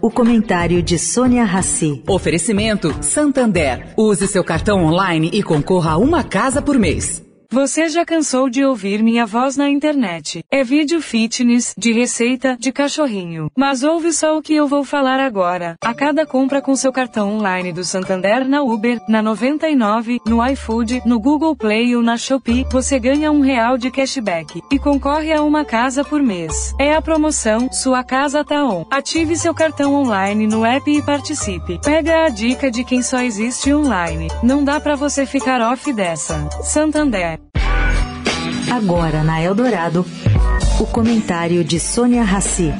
O comentário de Sônia Rassi. Oferecimento Santander. Use seu cartão online e concorra a uma casa por mês. Você já cansou de ouvir minha voz na internet? É vídeo fitness, de receita, de cachorrinho. Mas ouve só o que eu vou falar agora. A cada compra com seu cartão online do Santander na Uber, na 99, no iFood, no Google Play ou na Shopee, você ganha um real de cashback e concorre a uma casa por mês. É a promoção Sua Casa Tá On. Ative seu cartão online no app e participe. Pega a dica de quem só existe online. Não dá para você ficar off dessa. Santander. Agora na Eldorado, o comentário de Sônia Rassi.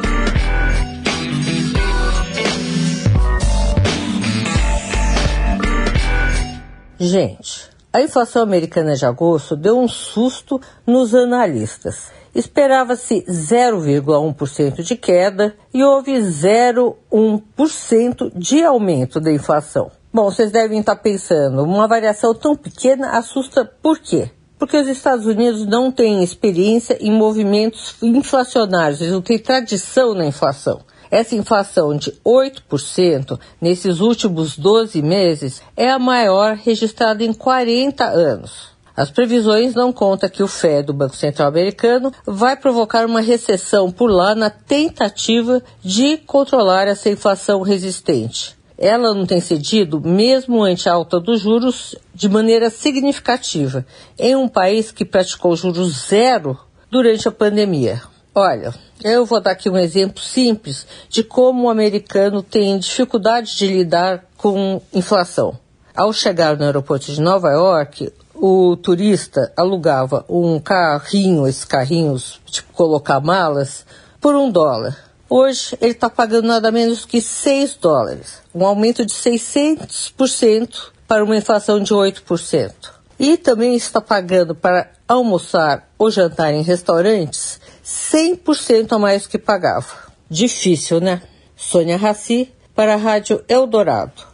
Gente, a inflação americana de agosto deu um susto nos analistas. Esperava-se 0,1% de queda e houve 0,1% de aumento da inflação. Bom, vocês devem estar pensando, uma variação tão pequena assusta por quê? Porque os Estados Unidos não têm experiência em movimentos inflacionários, eles não têm tradição na inflação. Essa inflação de 8% nesses últimos 12 meses é a maior registrada em 40 anos. As previsões não contam que o Fed, o Banco Central Americano, vai provocar uma recessão por lá na tentativa de controlar essa inflação resistente ela não tem cedido, mesmo ante a alta dos juros, de maneira significativa, em um país que praticou juros zero durante a pandemia. Olha, eu vou dar aqui um exemplo simples de como o americano tem dificuldade de lidar com inflação. Ao chegar no aeroporto de Nova York, o turista alugava um carrinho, esses carrinhos, tipo colocar malas, por um dólar. Hoje ele está pagando nada menos que 6 dólares, um aumento de 600% para uma inflação de 8%. E também está pagando para almoçar ou jantar em restaurantes 100% a mais que pagava. Difícil, né? Sônia Raci, para a Rádio Eldorado.